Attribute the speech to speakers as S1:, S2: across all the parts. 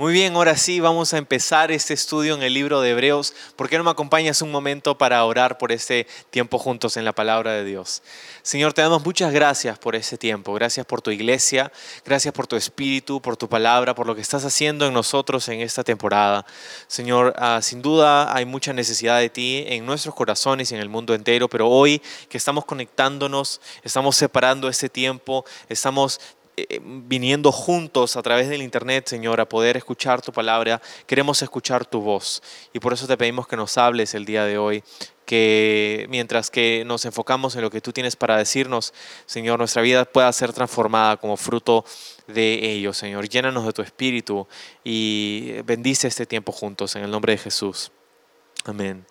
S1: Muy bien, ahora sí vamos a empezar este estudio en el libro de Hebreos. ¿Por qué no me acompañas un momento para orar por este tiempo juntos en la palabra de Dios? Señor, te damos muchas gracias por este tiempo. Gracias por tu iglesia, gracias por tu espíritu, por tu palabra, por lo que estás haciendo en nosotros en esta temporada. Señor, ah, sin duda hay mucha necesidad de ti en nuestros corazones y en el mundo entero, pero hoy que estamos conectándonos, estamos separando este tiempo, estamos eh, viniendo juntos a través del Internet, Señor, a poder escuchar tu palabra. Queremos escuchar tu voz y por eso te pedimos que nos hables el día de hoy, que mientras que nos enfocamos en lo que tú tienes para decirnos, Señor, nuestra vida pueda ser transformada como fruto de ello, Señor. Llénanos de tu espíritu y bendice este tiempo juntos en el nombre de Jesús. Amén.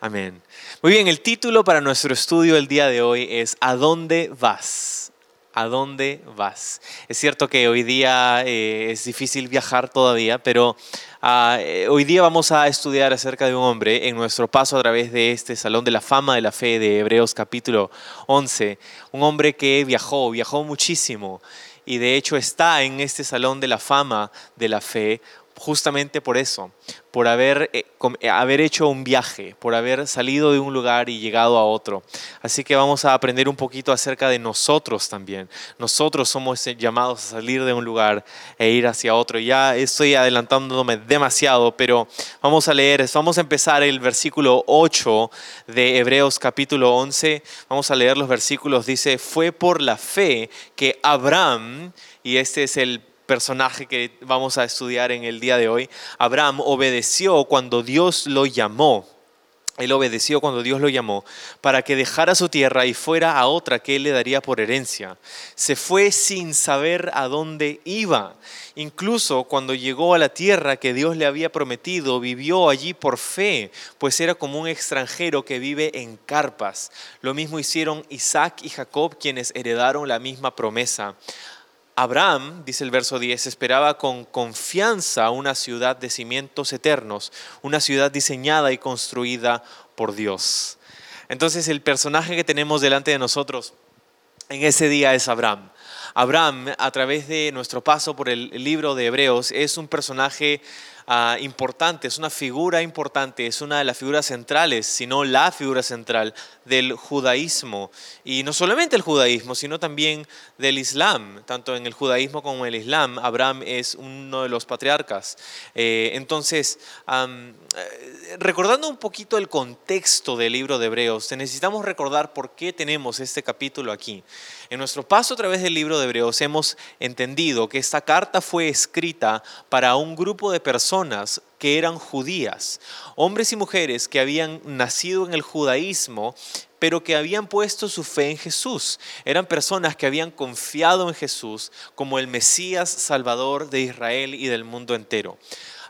S1: Amén. Muy bien, el título para nuestro estudio el día de hoy es ¿A dónde vas? ¿A dónde vas? Es cierto que hoy día eh, es difícil viajar todavía, pero ah, eh, hoy día vamos a estudiar acerca de un hombre en nuestro paso a través de este Salón de la Fama de la Fe de Hebreos capítulo 11. Un hombre que viajó, viajó muchísimo y de hecho está en este Salón de la Fama de la Fe justamente por eso, por haber, eh, eh, haber hecho un viaje, por haber salido de un lugar y llegado a otro. Así que vamos a aprender un poquito acerca de nosotros también. Nosotros somos llamados a salir de un lugar e ir hacia otro. Ya estoy adelantándome demasiado, pero vamos a leer, vamos a empezar el versículo 8 de Hebreos capítulo 11. Vamos a leer los versículos. Dice, fue por la fe que Abraham, y este es el personaje que vamos a estudiar en el día de hoy, Abraham obedeció cuando Dios lo llamó. Él obedeció cuando Dios lo llamó para que dejara su tierra y fuera a otra que él le daría por herencia. Se fue sin saber a dónde iba. Incluso cuando llegó a la tierra que Dios le había prometido, vivió allí por fe, pues era como un extranjero que vive en carpas. Lo mismo hicieron Isaac y Jacob, quienes heredaron la misma promesa. Abraham, dice el verso 10, esperaba con confianza una ciudad de cimientos eternos, una ciudad diseñada y construida por Dios. Entonces el personaje que tenemos delante de nosotros en ese día es Abraham. Abraham, a través de nuestro paso por el libro de Hebreos, es un personaje Ah, importante, es una figura importante, es una de las figuras centrales, sino la figura central del judaísmo. Y no solamente el judaísmo, sino también del Islam. Tanto en el judaísmo como en el Islam, Abraham es uno de los patriarcas. Eh, entonces, eh, recordando un poquito el contexto del libro de Hebreos, necesitamos recordar por qué tenemos este capítulo aquí. En nuestro paso a través del libro de Hebreos hemos entendido que esta carta fue escrita para un grupo de personas que eran judías, hombres y mujeres que habían nacido en el judaísmo, pero que habían puesto su fe en Jesús. Eran personas que habían confiado en Jesús como el Mesías Salvador de Israel y del mundo entero.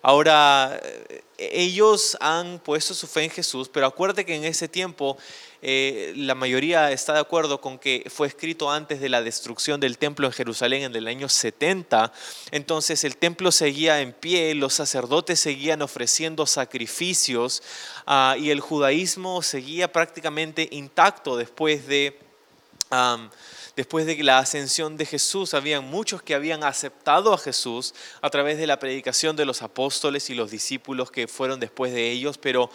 S1: Ahora, eh, ellos han puesto su fe en Jesús, pero acuérdate que en ese tiempo eh, la mayoría está de acuerdo con que fue escrito antes de la destrucción del templo en Jerusalén en el año 70. Entonces el templo seguía en pie, los sacerdotes seguían ofreciendo sacrificios ah, y el judaísmo seguía prácticamente intacto después de... después de la ascensión de Jesús, habían muchos que habían aceptado a Jesús a través de la predicación de los apóstoles y los discípulos que fueron después de ellos, pero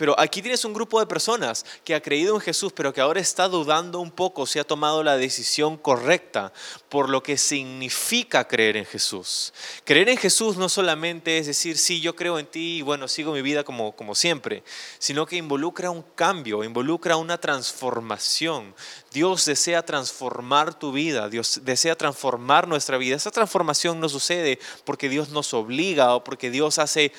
S1: pero aquí tienes un grupo de personas que ha creído en Jesús, pero que ahora está dudando un poco si ha tomado la decisión correcta por lo que significa creer en Jesús. Creer en Jesús no solamente es decir, sí, yo creo en ti y bueno, sigo mi vida como, como siempre, sino que involucra un cambio, involucra una transformación. Dios desea transformar tu vida, Dios desea transformar nuestra vida. Esa transformación no sucede porque Dios nos obliga o porque Dios hace,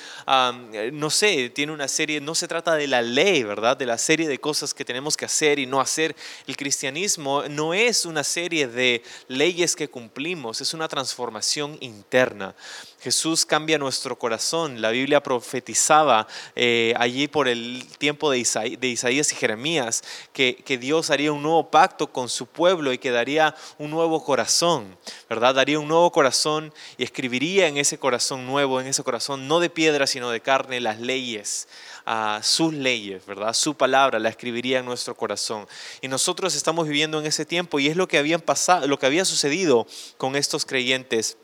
S1: no sé, tiene una serie, no se trata de la ley, ¿verdad? De la serie de cosas que tenemos que hacer y no hacer. El cristianismo no es una serie de leyes que cumplimos, es una transformación interna. Jesús cambia nuestro corazón. La Biblia profetizaba eh, allí por el tiempo de, Isaías y Jeremías que, Dios haría un nuevo pacto con su pueblo y que daría un nuevo corazón, ¿verdad? Daría un nuevo corazón y escribiría en ese corazón nuevo, en ese corazón no de piedra, sino de carne, las leyes, a sus leyes, ¿verdad? Su palabra la escribiría en nuestro corazón. Y nosotros estamos viviendo en ese tiempo y es lo que habían pasado, lo que había sucedido con estos creyentes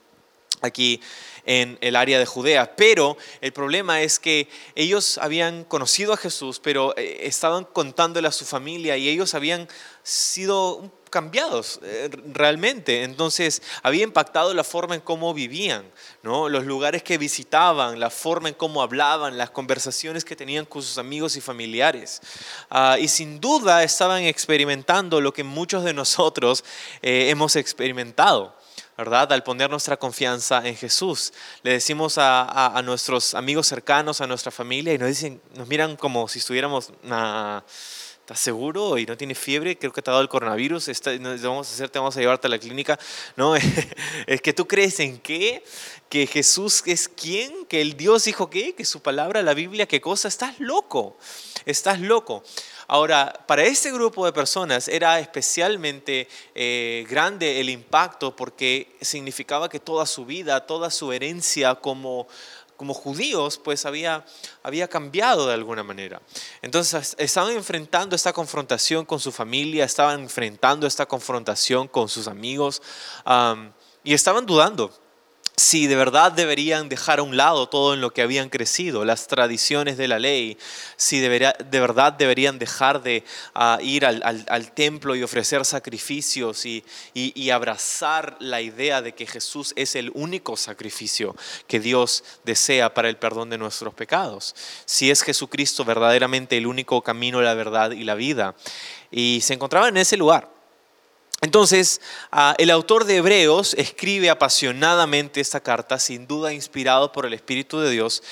S1: aquí en el área de Judea. Pero el problema es que ellos habían conocido a Jesús, pero eh, estaban contándole a su familia y ellos habían sido cambiados eh, realmente. Entonces había impactado la forma en cómo vivían, ¿no? los lugares que visitaban, la forma en cómo hablaban, las conversaciones que tenían con sus amigos y familiares. Ah, y sin duda estaban experimentando lo que muchos de nosotros eh, hemos experimentado. ¿Verdad? Al poner nuestra confianza en Jesús. Le decimos a, nuestros amigos cercanos, a nuestra familia, y nos dicen, nos miran como si estuviéramos, ¿estás seguro? Y no tiene fiebre, creo que te ha dado el coronavirus, vamos a hacer, te vamos a llevarte a la clínica. No, es que tú crees en qué, que Jesús es quién, que el Dios dijo qué, que su palabra, la Biblia, qué cosa, estás loco, estás loco. Ahora, para este grupo de personas era especialmente eh, grande el impacto porque significaba que toda su vida, toda su herencia como, como judíos, pues había, había cambiado de alguna manera. Entonces estaban enfrentando esta confrontación con su familia, estaban enfrentando esta confrontación con sus amigos y estaban dudando si de verdad deberían dejar a un lado todo en lo que habían crecido, las tradiciones de la ley, si de verdad deberían dejar de ah, ir al, templo y ofrecer sacrificios y, abrazar la idea de que Jesús es el único sacrificio que Dios desea para el perdón de nuestros pecados, si es Jesucristo verdaderamente el único camino, la verdad y la vida. Y se encontraba en ese lugar. Entonces, ah, el autor de Hebreos escribe apasionadamente esta carta, sin duda inspirado por el Espíritu de Dios,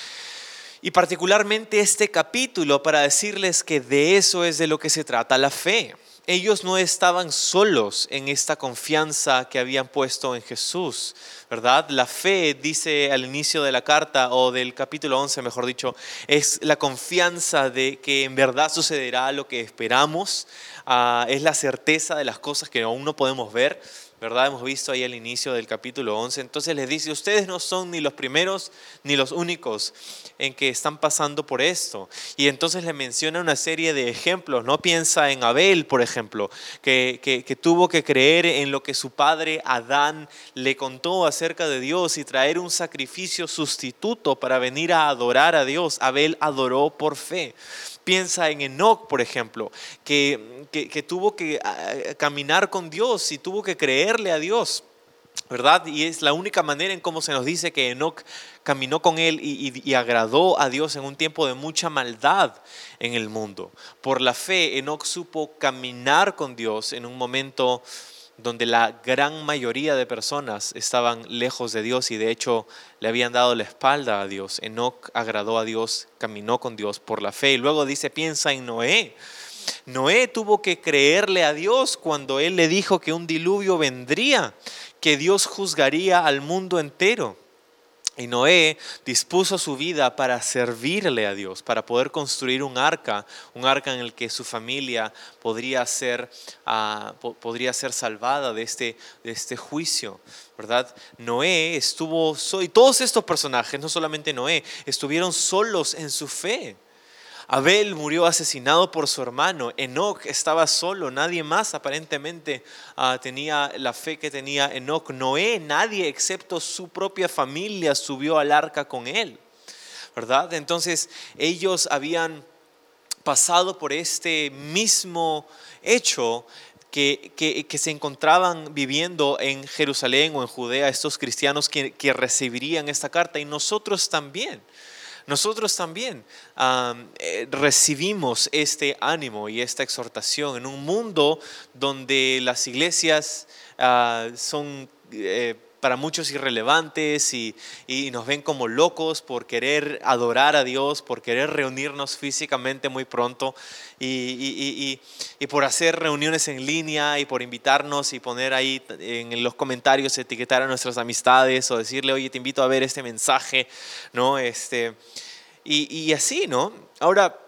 S1: y particularmente este capítulo para decirles que de eso es de lo que se trata la fe. Ellos no estaban solos en esta confianza que habían puesto en Jesús, ¿verdad? La fe, dice al inicio de la carta o del capítulo 11, mejor dicho, es la confianza de que en verdad sucederá lo que esperamos, Ah, es la certeza de las cosas que aún no podemos ver, ¿verdad? Hemos visto ahí el inicio del capítulo 11. Entonces les dice, ustedes no son ni los primeros ni los únicos en que están pasando por esto. Y entonces le menciona una serie de ejemplos. No piensa en Abel, por ejemplo, que, que tuvo que creer en lo que su padre Adán le contó acerca de Dios y traer un sacrificio sustituto para venir a adorar a Dios. Abel adoró por fe. Piensa en Enoch, por ejemplo, que, que, tuvo que ah, caminar con Dios y tuvo que creerle a Dios. ¿verdad? Y es la única manera en cómo se nos dice que Enoch caminó con él y, y, agradó a Dios en un tiempo de mucha maldad en el mundo. Por la fe, Enoch supo caminar con Dios en un momento donde la gran mayoría de personas estaban lejos de Dios y de hecho le habían dado la espalda a Dios. Enoch agradó a Dios, caminó con Dios por la fe. Y luego dice, piensa en Noé. Noé tuvo que creerle a Dios cuando él le dijo que un diluvio vendría, que Dios juzgaría al mundo entero. Y Noé dispuso su vida para servirle a Dios, para poder construir un arca, un arca en el que su familia podría ser, ah, podría ser salvada de este, de este juicio. ¿verdad? Noé estuvo, y todos estos personajes, no solamente Noé, estuvieron solos en su fe. Abel murió asesinado por su hermano. Enoch estaba solo. Nadie más aparentemente ah, tenía la fe que tenía Enoch. Noé, nadie excepto su propia familia subió al arca con él. ¿Verdad? Entonces ellos habían pasado por este mismo hecho que, que, se encontraban viviendo en Jerusalén o en Judea, estos cristianos que, que recibirían esta carta y nosotros también nosotros también eh, recibimos este ánimo y esta exhortación en un mundo donde las iglesias ah, son... Eh, para muchos irrelevantes y, nos ven como locos por querer adorar a Dios, por querer reunirnos físicamente muy pronto y, por hacer reuniones en línea y por invitarnos y poner ahí en los comentarios, etiquetar a nuestras amistades o decirle, oye, te invito a ver este mensaje, ¿no? Este, y, así, ¿no? Ahora,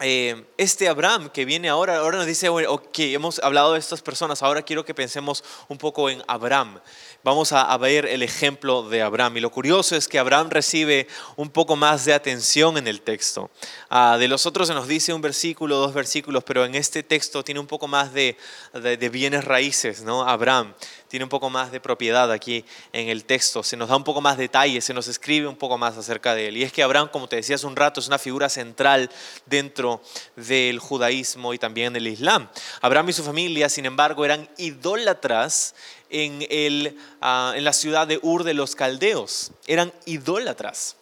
S1: eh, este Abraham que viene ahora, ahora nos dice, ok, hemos hablado de estas personas, ahora quiero que pensemos un poco en Abraham. Vamos a, ver el ejemplo de Abraham. Y lo curioso es que Abraham recibe un poco más de atención en el texto. Ah, de los otros se nos dice un versículo, dos versículos, pero en este texto tiene un poco más de, de bienes raíces, ¿no? Abraham tiene un poco más de propiedad aquí en el texto, se nos da un poco más detalles, se nos escribe un poco más acerca de él. Y es que Abraham, como te decía hace un rato, es una figura central dentro del judaísmo y también del islam. Abraham y su familia, sin embargo, eran idólatras en, el, ah, en la ciudad de Ur de los Caldeos, eran idólatras.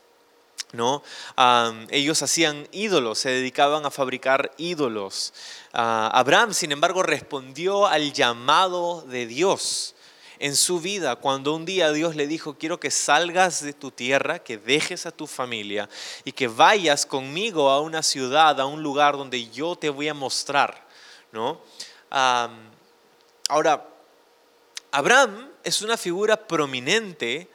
S1: ¿no? ellos hacían ídolos, se dedicaban a fabricar ídolos. Ah, Abraham, sin embargo, respondió al llamado de Dios en su vida cuando un día Dios le dijo, quiero que salgas de tu tierra, que dejes a tu familia y que vayas conmigo a una ciudad, a un lugar donde yo te voy a mostrar. ¿no? ahora, Abraham es una figura prominente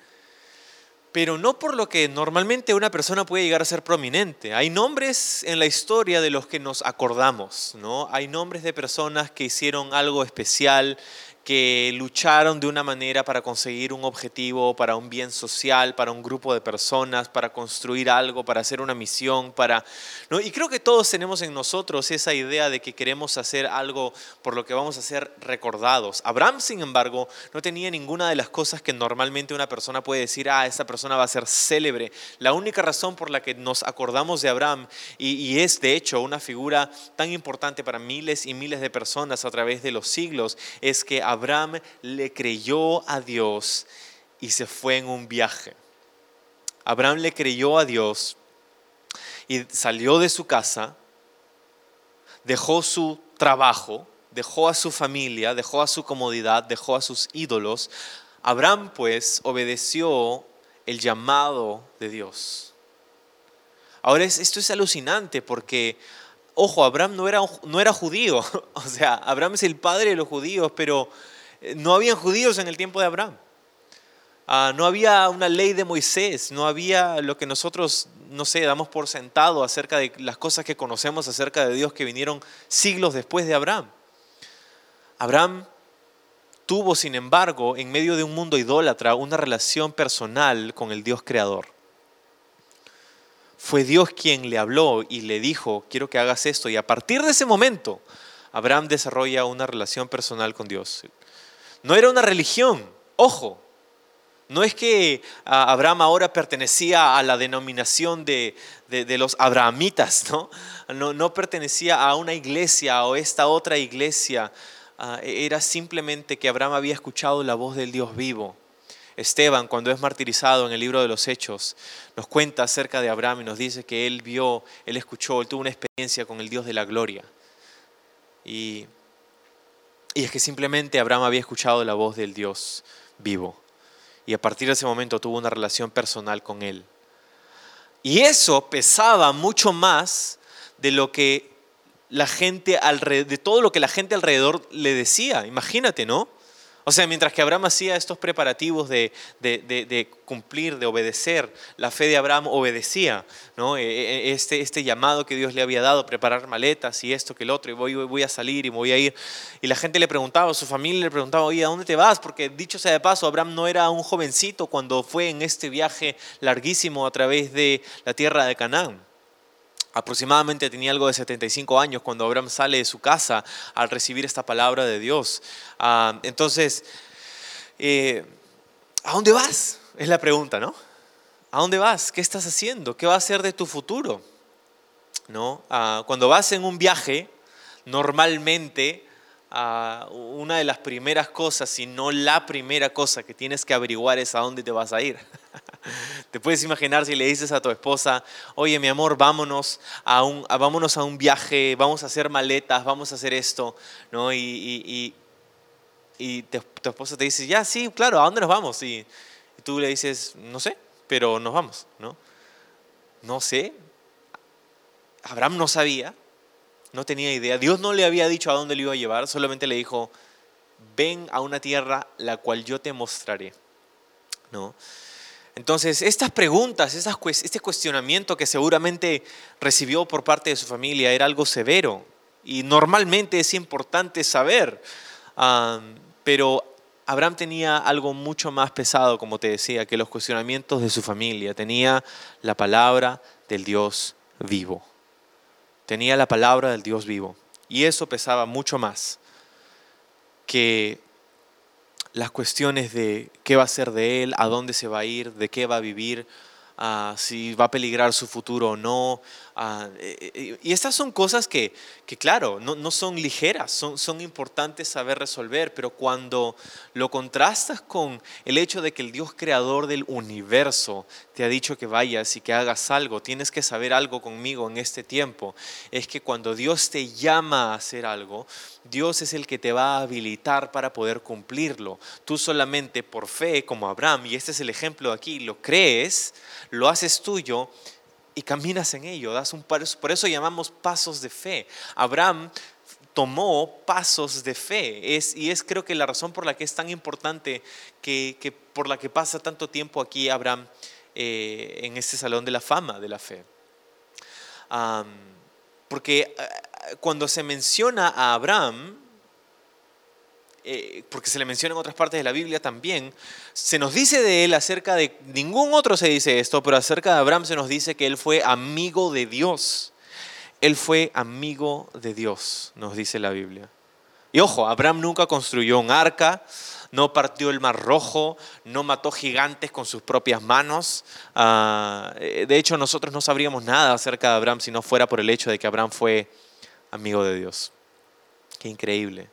S1: pero no por lo que normalmente una persona puede llegar a ser prominente. Hay nombres en la historia de los que nos acordamos, ¿no? Hay nombres de personas que hicieron algo especial, que lucharon de una manera para conseguir un objetivo, para un bien social, para un grupo de personas, para construir algo, para hacer una misión, para ¿no? Y creo que todos tenemos en nosotros esa idea de que queremos hacer algo por lo que vamos a ser recordados. Abraham, sin embargo, no tenía ninguna de las cosas que normalmente una persona puede decir, ah, esa persona va a ser célebre. La única razón por la que nos acordamos de Abraham y, y es de hecho una figura tan importante para miles y miles de personas a través de los siglos es que Abraham le creyó a Dios y se fue en un viaje. Abraham le creyó a Dios y salió de su casa, dejó su trabajo, dejó a su familia, dejó a su comodidad, dejó a sus ídolos. Abraham pues obedeció el llamado de Dios. Ahora esto es alucinante porque Ojo, Abraham no era, no era judío, o sea, Abraham es el padre de los judíos, pero eh, no habían judíos en el tiempo de Abraham. Ah, no había una ley de Moisés, no había lo que nosotros, no sé, damos por sentado acerca de las cosas que conocemos acerca de Dios que vinieron siglos después de Abraham. Abraham tuvo, sin embargo, en medio de un mundo idólatra, una relación personal con el Dios creador. Fue Dios quien le habló y le dijo, quiero que hagas esto. Y a partir de ese momento, Abraham desarrolla una relación personal con Dios. No era una religión, ojo. No es que ah, Abraham ahora pertenecía a la denominación de, los abrahamitas, ¿no? ¿no? ¿no? pertenecía a una iglesia o esta otra iglesia. Ah, era simplemente que Abraham había escuchado la voz del Dios vivo Esteban, cuando es martirizado en el libro de los Hechos, nos cuenta acerca de Abraham y nos dice que él vio, él escuchó, él tuvo una experiencia con el Dios de la gloria. Y, es que simplemente Abraham había escuchado la voz del Dios vivo. Y a partir de ese momento tuvo una relación personal con él. Y eso pesaba mucho más de lo que la gente de todo lo que la gente alrededor le decía. Imagínate, ¿no? O sea, mientras que Abraham hacía estos preparativos de, cumplir, de obedecer, la fe de Abraham obedecía ¿no? E, e, este, este, llamado que Dios le había dado, preparar maletas y esto que el otro, y voy, voy a salir y voy a ir. Y la gente le preguntaba, su familia le preguntaba, oye, ¿a dónde te vas? Porque dicho sea de paso, Abraham no era un jovencito cuando fue en este viaje larguísimo a través de la tierra de Canaán aproximadamente tenía algo de 75 años cuando Abraham sale de su casa al recibir esta palabra de Dios. Ah, entonces, eh, ¿a dónde vas? Es la pregunta, ¿no? ¿A dónde vas? ¿Qué estás haciendo? ¿Qué va a ser de tu futuro? ¿No? Ah, cuando vas en un viaje, normalmente ah, una de las primeras cosas, si no la primera cosa que tienes que averiguar es a dónde te vas a ir. Te puedes imaginar si le dices a tu esposa, oye mi amor, vámonos a un, vámonos a un viaje, vamos a hacer maletas, vamos a hacer esto, ¿no? Y, tu esposa te dice, ya, sí, claro, ¿a dónde nos vamos? Y, tú le dices, no sé, pero nos vamos, ¿no? No sé. Abraham no sabía, no tenía idea. Dios no le había dicho a dónde le iba a llevar, solamente le dijo, ven a una tierra la cual yo te mostraré, ¿no? Entonces, estas preguntas, este cuestionamiento que seguramente recibió por parte de su familia era algo severo y normalmente es importante saber, pero Abraham tenía algo mucho más pesado, como te decía, que los cuestionamientos de su familia. Tenía la palabra del Dios vivo. Tenía la palabra del Dios vivo. Y eso pesaba mucho más que las cuestiones de qué va a ser de él, a dónde se va a ir, de qué va a vivir, Ah, si va a peligrar su futuro o no. Ah, eh, eh, y estas son cosas que, que claro, no, no, son ligeras, son, son importantes saber resolver, pero cuando lo contrastas con el hecho de que el Dios creador del universo te ha dicho que vayas y que hagas algo, tienes que saber algo conmigo en este tiempo, es que cuando Dios te llama a hacer algo, Dios es el que te va a habilitar para poder cumplirlo. Tú solamente por fe, como Abraham, y este es el ejemplo aquí, lo crees, lo haces tuyo y caminas en ello. Das un, por eso llamamos pasos de fe. Abraham tomó pasos de fe. Y es creo que la razón por la que es tan importante, que, por la que pasa tanto tiempo aquí Abraham eh, en este salón de la fama de la fe. porque eh, cuando se menciona a Abraham, eh, porque se le menciona en otras partes de la Biblia también, se nos dice de él acerca de, ningún otro se dice esto, pero acerca de Abraham se nos dice que él fue amigo de Dios. Él fue amigo de Dios, nos dice la Biblia. Y ojo, Abraham nunca construyó un arca, no partió el mar rojo, no mató gigantes con sus propias manos. Ah, eh, de hecho, nosotros no sabríamos nada acerca de Abraham si no fuera por el hecho de que Abraham fue amigo de Dios. Qué increíble.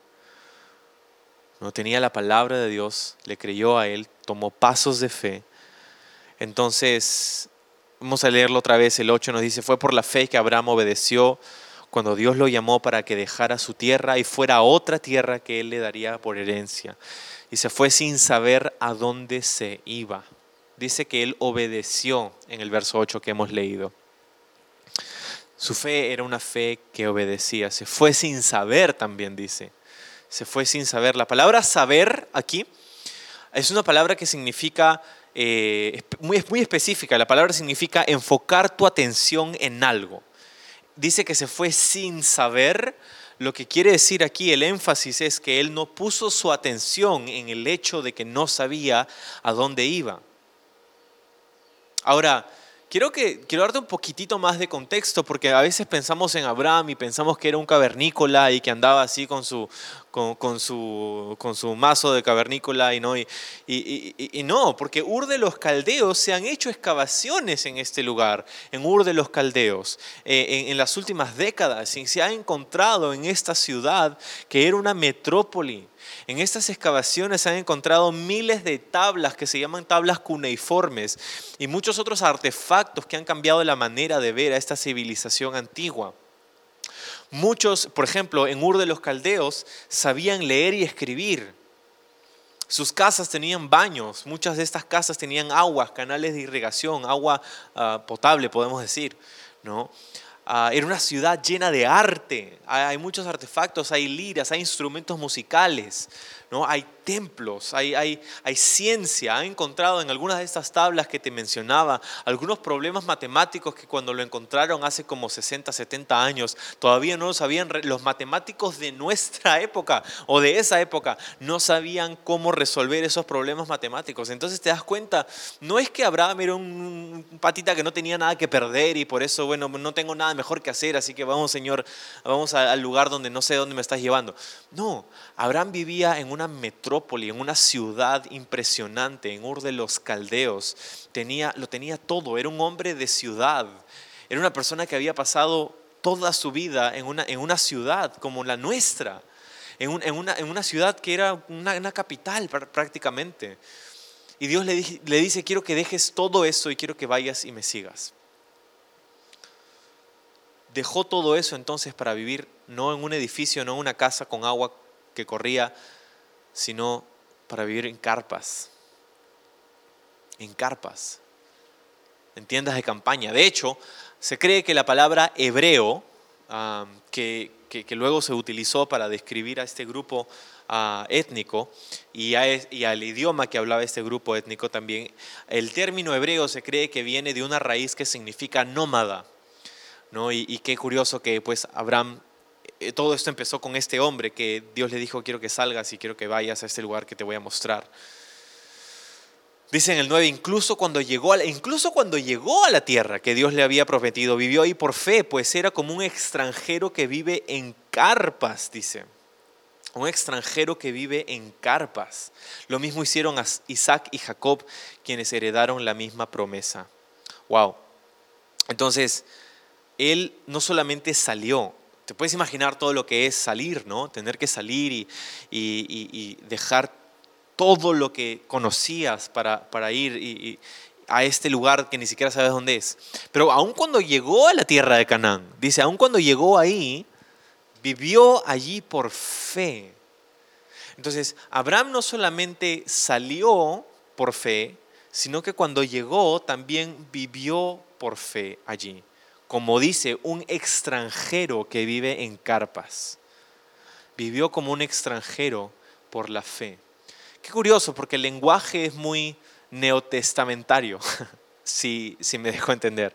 S1: No tenía la palabra de Dios, le creyó a él, tomó pasos de fe. Entonces, vamos a leerlo otra vez, el 8 nos dice, fue por la fe que Abraham obedeció cuando Dios lo llamó para que dejara su tierra y fuera a otra tierra que él le daría por herencia. Y se fue sin saber a dónde se iba. Dice que él obedeció en el verso 8 que hemos leído. Su fe era una fe que obedecía. Se fue sin saber también, dice se fue sin saber. La palabra saber aquí es una palabra que significa, eh, muy, muy específica, la palabra significa enfocar tu atención en algo. Dice que se fue sin saber, lo que quiere decir aquí el énfasis es que él no puso su atención en el hecho de que no sabía a dónde iba. Ahora, Quiero, que, quiero darte un poquitito más de contexto, porque a veces pensamos en Abraham y pensamos que era un cavernícola y que andaba así con su, con, su, con su mazo de cavernícola y no, y, y, no, porque Ur de los Caldeos se han hecho excavaciones en este lugar, en Ur de los Caldeos, eh, en, en, las últimas décadas, y se ha encontrado en esta ciudad que era una metrópoli en estas excavaciones se han encontrado miles de tablas que se llaman tablas cuneiformes y muchos otros artefactos que han cambiado la manera de ver a esta civilización antigua. Muchos, por ejemplo, en Ur de los Caldeos sabían leer y escribir. Sus casas tenían baños, muchas de estas casas tenían aguas, canales de irrigación, agua ah, potable, podemos decir. ¿no? Ah, era una ciudad llena de arte. Hay muchos artefactos, hay liras, hay instrumentos musicales, ¿no? hay templos, hay, hay, hay ciencia. Han encontrado en algunas de estas tablas que te mencionaba algunos problemas matemáticos que cuando lo encontraron hace como 60, 70 años, todavía no lo sabían. Los matemáticos de nuestra época o de esa época no sabían cómo resolver esos problemas matemáticos. Entonces te das cuenta, no es que Abraham era un patita que no tenía nada que perder y por eso, bueno, no tengo nada mejor que hacer, así que vamos, Señor, vamos al lugar donde no sé dónde me estás llevando. No, Abraham vivía en una metrópoli, en una ciudad impresionante, en Ur de los Caldeos. Tenía, lo tenía todo, era un hombre de ciudad. Era una persona que había pasado toda su vida en una, en una ciudad como la nuestra, en, una, en una, ciudad que era una, una capital prácticamente. Y Dios le, le dice, quiero que dejes todo eso y quiero que vayas y me sigas. Dejó todo eso entonces para vivir no en un edificio, no en una casa con agua que corría, sino para vivir en carpas. En carpas. En tiendas de campaña. De hecho, se cree que la palabra hebreo, que, que, luego se utilizó para describir a este grupo ah, étnico y, al idioma que hablaba este grupo étnico también, el término hebreo se cree que viene de una raíz que significa nómada. ¿no? Y, qué curioso que pues Abraham, todo esto empezó con este hombre que Dios le dijo, quiero que salgas y quiero que vayas a este lugar que te voy a mostrar. Dice en el 9, incluso cuando, llegó a incluso cuando llegó a la tierra que Dios le había prometido, vivió ahí por fe, pues era como un extranjero que vive en carpas, dice. Un extranjero que vive en carpas. Lo mismo hicieron Isaac y Jacob, quienes heredaron la misma promesa. Wow. Entonces, él no solamente salió, te puedes imaginar todo lo que es salir, ¿no? Tener que salir y, dejar todo lo que conocías para, para ir a este lugar que ni siquiera sabes dónde es. Pero aun cuando llegó a la tierra de Canaán, dice, aun cuando llegó ahí, vivió allí por fe. Entonces, Abraham no solamente salió por fe, sino que cuando llegó también vivió por fe allí. Como dice, un extranjero que vive en carpas. Vivió como un extranjero por la fe. Qué curioso, porque el lenguaje es muy neotestamentario, si, si me dejo entender.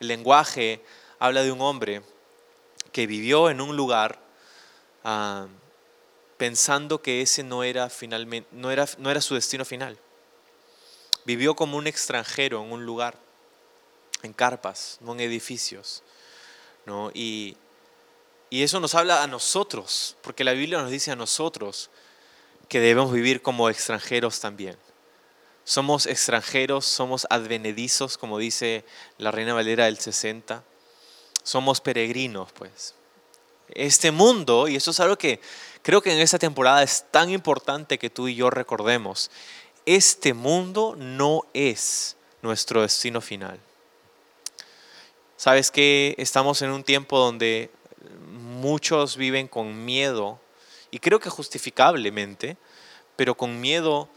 S1: El lenguaje habla de un hombre que vivió en un lugar ah, pensando que ese no era, finalmente, no, era, no era su destino final. Vivió como un extranjero en un lugar, en carpas, no en edificios. ¿no? Y, y eso nos habla a nosotros, porque la Biblia nos dice a nosotros que debemos vivir como extranjeros también. Somos extranjeros, somos advenedizos, como dice la Reina Valera del 60. Somos peregrinos, pues. Este mundo, y eso es algo que creo que en esta temporada es tan importante que tú y yo recordemos, este mundo no es nuestro destino final. Sabes que estamos en un tiempo donde muchos viven con miedo y creo que justificablemente, pero con miedo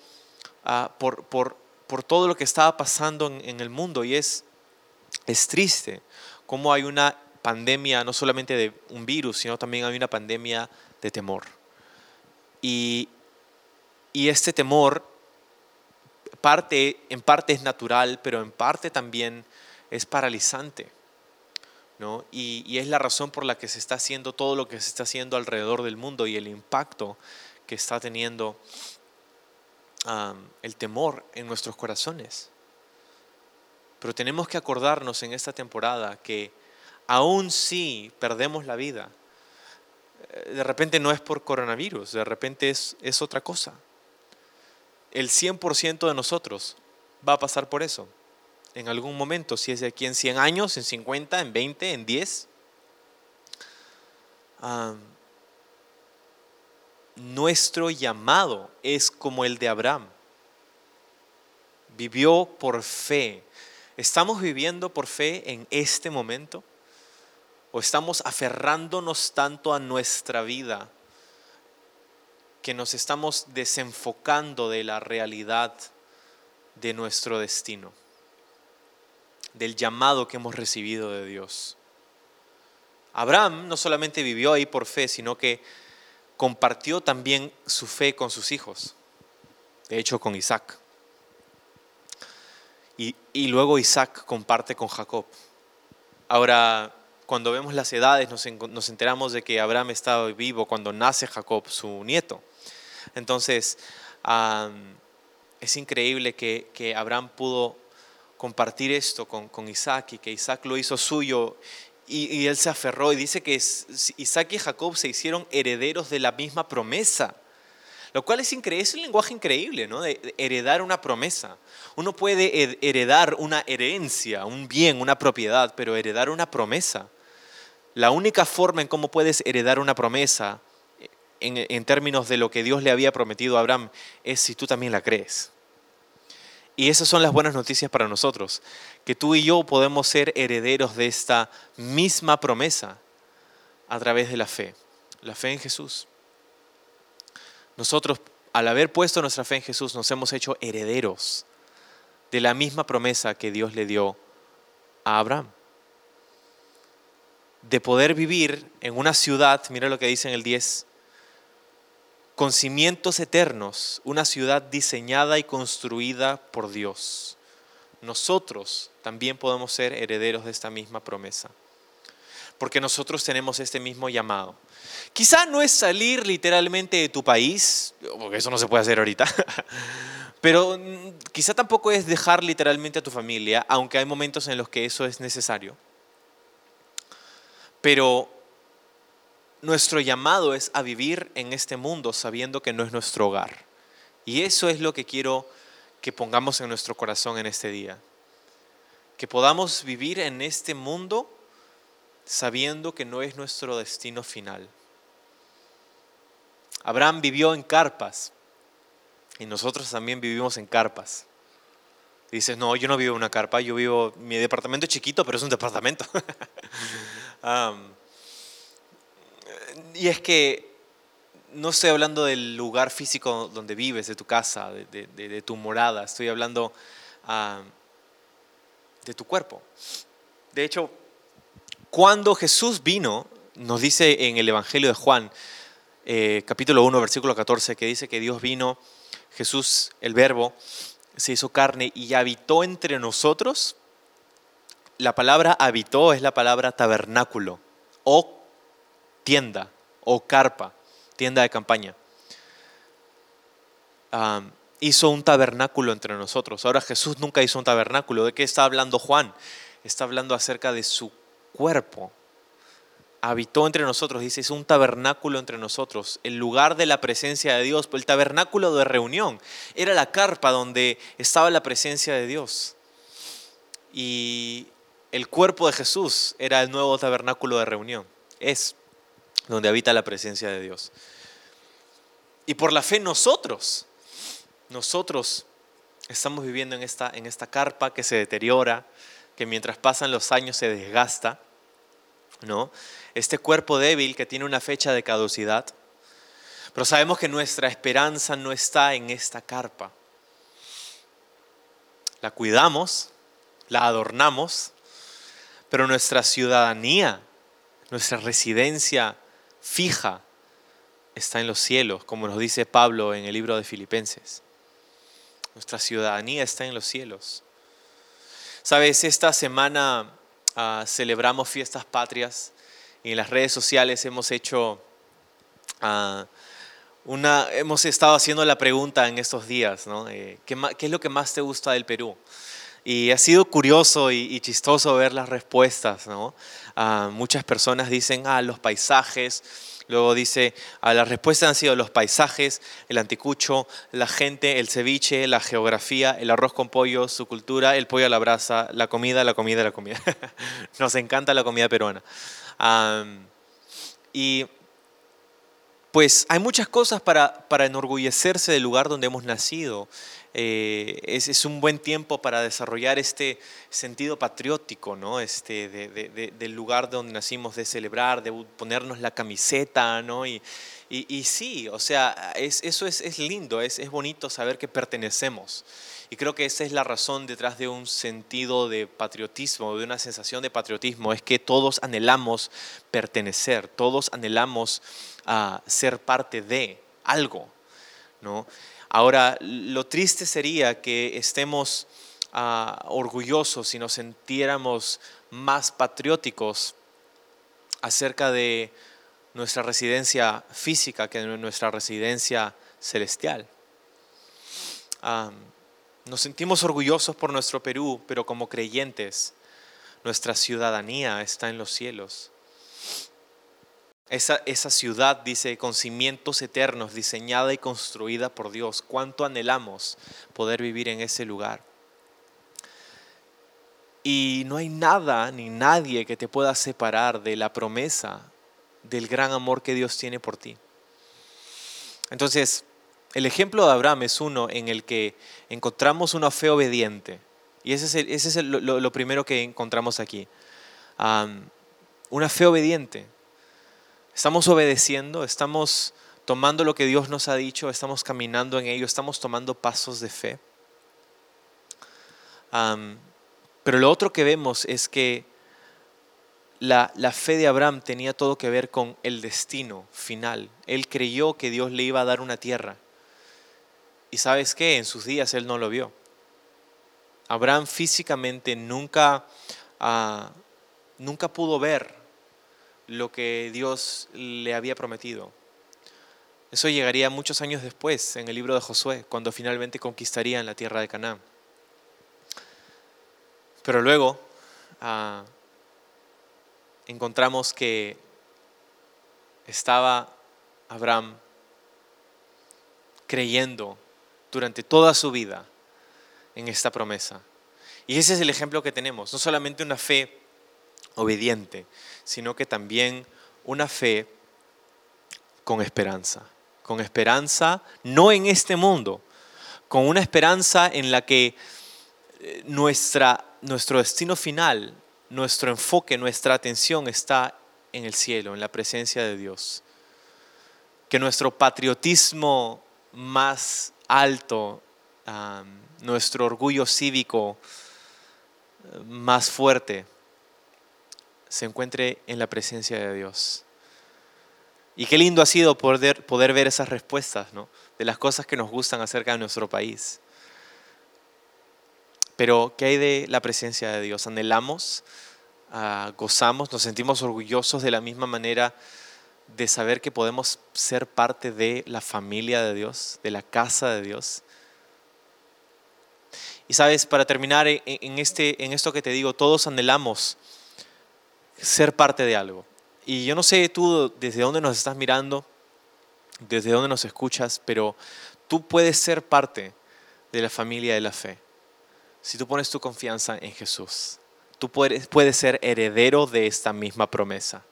S1: ah, por, por, por, todo lo que estaba pasando en, el mundo. Y es, es triste cómo hay una pandemia, no solamente de un virus, sino también hay una pandemia de temor. Y, y este temor parte, en parte es natural, pero en parte también es paralizante. Y, es la razón por la que se está haciendo todo lo que se está haciendo alrededor del mundo y el impacto que está teniendo el temor en nuestros corazones. Pero tenemos que acordarnos en esta temporada que aún si perdemos la vida, eh, de repente no es por coronavirus, de repente es, es otra cosa. El 100% de nosotros va a pasar por eso en algún momento, si es de aquí en 100 años, en 50, en 20, en 10. nuestro llamado es como el de Abraham. Vivió por fe. ¿Estamos viviendo por fe en este momento? ¿O estamos aferrándonos tanto a nuestra vida que nos estamos desenfocando de la realidad de nuestro destino? Del llamado que hemos recibido de Dios. Abraham no solamente vivió ahí por fe, sino que compartió también su fe con sus hijos, de hecho con Isaac. Y, luego Isaac comparte con Jacob. Ahora, cuando vemos las edades, nos, enteramos de que Abraham estaba vivo cuando nace Jacob, su nieto. Entonces, es increíble que, que Abraham pudo compartir esto con, Isaac y que Isaac lo hizo suyo y, él se aferró y dice que Isaac y Jacob se hicieron herederos de la misma promesa. Lo cual es increíble, es un lenguaje increíble, ¿no? De, heredar una promesa. Uno puede heredar una herencia, un bien, una propiedad, pero heredar una promesa. La única forma en cómo puedes heredar una promesa en, en términos de lo que Dios le había prometido a Abraham es si tú también la crees. Y esas son las buenas noticias para nosotros, que tú y yo podemos ser herederos de esta misma promesa a través de la fe, la fe en Jesús. Nosotros, al haber puesto nuestra fe en Jesús, nos hemos hecho herederos de la misma promesa que Dios le dio a Abraham. de poder vivir en una ciudad, mira lo que dice en el 10, con cimientos eternos, una ciudad diseñada y construida por Dios. Nosotros también podemos ser herederos de esta misma promesa, porque nosotros tenemos este mismo llamado. Quizá no es salir literalmente de tu país, porque eso no se puede hacer ahorita, pero quizá tampoco es dejar literalmente a tu familia, aunque hay momentos en los que eso es necesario. Pero nuestro llamado es a vivir en este mundo sabiendo que no es nuestro hogar. Y eso es lo que quiero que pongamos en nuestro corazón en este día. Que podamos vivir en este mundo sabiendo que no es nuestro destino final. Abraham vivió en carpas y nosotros también vivimos en carpas. Dices, no, yo no vivo en una carpa, yo vivo, mi departamento es chiquito, pero es un departamento. y es que no estoy hablando del lugar físico donde vives, de tu casa, de, tu morada, estoy hablando de tu cuerpo. De hecho, cuando Jesús vino, nos dice en el Evangelio de Juan, eh, capítulo 1, versículo 14, que dice que Dios vino, Jesús, el verbo, se hizo carne y habitó entre nosotros. La palabra habitó es la palabra tabernáculo o tienda o carpa, tienda de campaña. hizo un tabernáculo entre nosotros. Ahora Jesús nunca hizo un tabernáculo. ¿De qué está hablando Juan? Está hablando acerca de su cuerpo. Habitó entre nosotros, dice, es un tabernáculo entre nosotros, el lugar de la presencia de Dios, el tabernáculo de reunión. Era la carpa donde estaba la presencia de Dios. Y el cuerpo de Jesús era el nuevo tabernáculo de reunión. Es donde habita la presencia de Dios. Y por la fe nosotros, nosotros estamos viviendo en esta, en esta carpa que se deteriora, que mientras pasan los años se desgasta, ¿no? Este cuerpo débil que tiene una fecha de caducidad. Pero sabemos que nuestra esperanza no está en esta carpa. La cuidamos, la adornamos, pero nuestra ciudadanía, nuestra residencia fija está en los cielos, como nos dice Pablo en el libro de Filipenses. Nuestra ciudadanía está en los cielos. Sabes, esta semana ah, celebramos fiestas patrias y en las redes sociales hemos hecho ah, una, hemos estado haciendo la pregunta en estos días, ¿no? Eh, ¿qué, es lo que más te gusta del Perú? Y ha sido curioso y, chistoso ver las respuestas, ¿no? Ah, muchas personas dicen, ah, los paisajes. Luego dice, ah, las respuestas han sido los paisajes, el anticucho, la gente, el ceviche, la geografía, el arroz con pollo, su cultura, el pollo a la brasa, la comida, la comida, la comida. Nos encanta la comida peruana. y pues hay muchas cosas para, para enorgullecerse del lugar donde hemos nacido. Eh, es, un buen tiempo para desarrollar este sentido patriótico, ¿no? este, del lugar donde nacimos, de celebrar, de ponernos la camiseta, ¿no? y, y, sí, o sea, es, eso es, es lindo, es, es bonito saber que pertenecemos. Y creo que esa es la razón detrás de un sentido de patriotismo, de una sensación de patriotismo, es que todos anhelamos pertenecer, todos anhelamos uh, ser parte de algo, ¿no? Ahora, lo triste sería que estemos ah, orgullosos y nos sintiéramos más patrióticos acerca de nuestra residencia física que de nuestra residencia celestial. nos sentimos orgullosos por nuestro Perú, pero como creyentes, nuestra ciudadanía está en los cielos. Esa, ciudad, dice, con cimientos eternos, diseñada y construida por Dios. ¿Cuánto anhelamos poder vivir en ese lugar? Y no hay nada ni nadie que te pueda separar de la promesa del gran amor que Dios tiene por ti. Entonces, el ejemplo de Abraham es uno en el que encontramos una fe obediente. Y ese es, ese es lo, primero que encontramos aquí. una fe obediente. Estamos obedeciendo, estamos tomando lo que Dios nos ha dicho, estamos caminando en ello, estamos tomando pasos de fe. pero lo otro que vemos es que la, la fe de Abraham tenía todo que ver con el destino final. Él creyó que Dios le iba a dar una tierra. Y sabes qué, en sus días él no lo vio. Abraham físicamente nunca, ah, nunca pudo ver lo que Dios le había prometido. Eso llegaría muchos años después, en el libro de Josué, cuando finalmente conquistarían la tierra de Canaán. Pero luego ah, encontramos que estaba Abraham creyendo durante toda su vida en esta promesa. Y ese es el ejemplo que tenemos, no solamente una fe obediente, sino que también una fe con esperanza, con esperanza no en este mundo, con una esperanza en la que eh, nuestra, nuestro destino final, nuestro enfoque, nuestra atención está en el cielo, en la presencia de Dios. Que nuestro patriotismo más alto, nuestro orgullo cívico eh, más fuerte, se encuentre en la presencia de Dios. Y qué lindo ha sido poder, poder ver esas respuestas ¿no? de las cosas que nos gustan acerca de nuestro país. Pero, ¿qué hay de la presencia de Dios? Anhelamos, ah, gozamos, nos sentimos orgullosos de la misma manera de saber que podemos ser parte de la familia de Dios, de la casa de Dios. Y sabes, para terminar en, este, en esto que te digo, todos anhelamos ser parte de algo. Y yo no sé tú desde dónde nos estás mirando, desde dónde nos escuchas, pero tú puedes ser parte de la familia de la fe. Si tú pones tu confianza en Jesús, tú puedes, puedes ser heredero de esta misma promesa.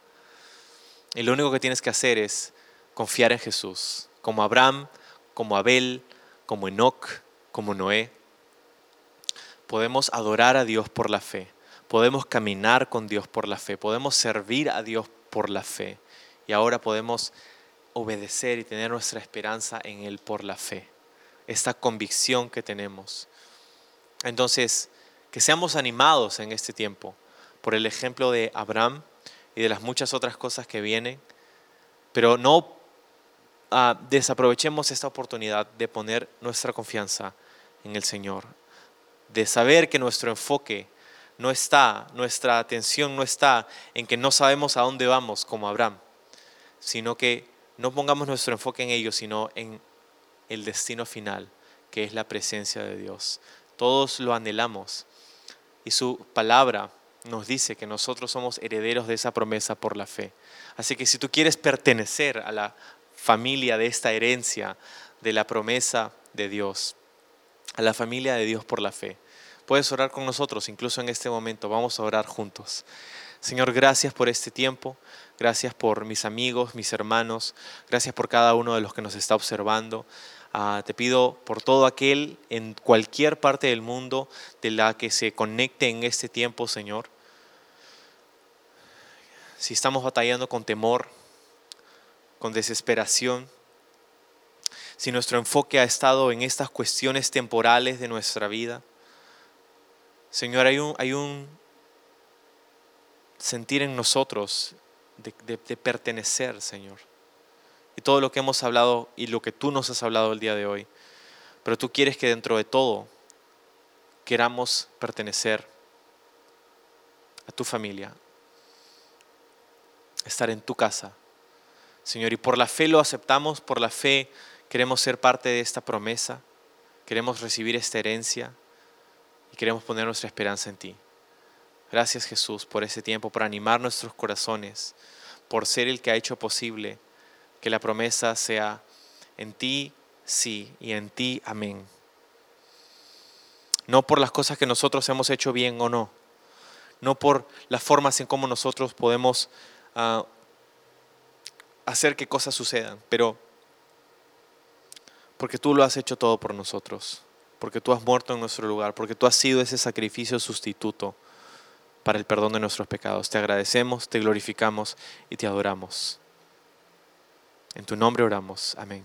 S1: Y lo único que tienes que hacer es confiar en Jesús, como Abraham, como Abel, como Enoch, como Noé. Podemos adorar a Dios por la fe, podemos caminar con Dios por la fe, podemos servir a Dios por la fe y ahora podemos obedecer y tener nuestra esperanza en Él por la fe, esta convicción que tenemos. Entonces, que seamos animados en este tiempo por el ejemplo de Abraham, y de las muchas otras cosas que vienen, pero no ah, desaprovechemos esta oportunidad de poner nuestra confianza en el Señor, de saber que nuestro enfoque no está, nuestra atención no está en que no sabemos a dónde vamos como Abraham, sino que no pongamos nuestro enfoque en ello, sino en el destino final, que es la presencia de Dios. Todos lo anhelamos y su palabra nos dice que nosotros somos herederos de esa promesa por la fe. Así que si tú quieres pertenecer a la familia de esta herencia, de la promesa de Dios, a la familia de Dios por la fe, puedes orar con nosotros, incluso en este momento. Vamos a orar juntos. Señor, gracias por este tiempo. Gracias por mis amigos, mis hermanos. Gracias por cada uno de los que nos está observando. Ah, te pido por todo aquel en cualquier parte del mundo de la que se conecte en este tiempo, Señor si estamos batallando con temor, con desesperación, si nuestro enfoque ha estado en estas cuestiones temporales de nuestra vida, Señor, hay un, hay un sentir en nosotros de, de pertenecer, Señor. Y todo lo que hemos hablado y lo que tú nos has hablado el día de hoy. Pero tú quieres que dentro de todo queramos pertenecer a tu familia, estar en tu casa. Señor, y por la fe lo aceptamos, por la fe queremos ser parte de esta promesa, queremos recibir esta herencia y queremos poner nuestra esperanza en ti. Gracias Jesús por ese tiempo, por animar nuestros corazones, por ser el que ha hecho posible que la promesa sea en ti sí y en ti amén. No por las cosas que nosotros hemos hecho bien o no, no por las formas en cómo nosotros podemos hacer que cosas sucedan, pero porque tú lo has hecho todo por nosotros, porque tú has muerto en nuestro lugar, porque tú has sido ese sacrificio sustituto para el perdón de nuestros pecados. Te agradecemos, te glorificamos y te adoramos. En tu nombre oramos. Amén.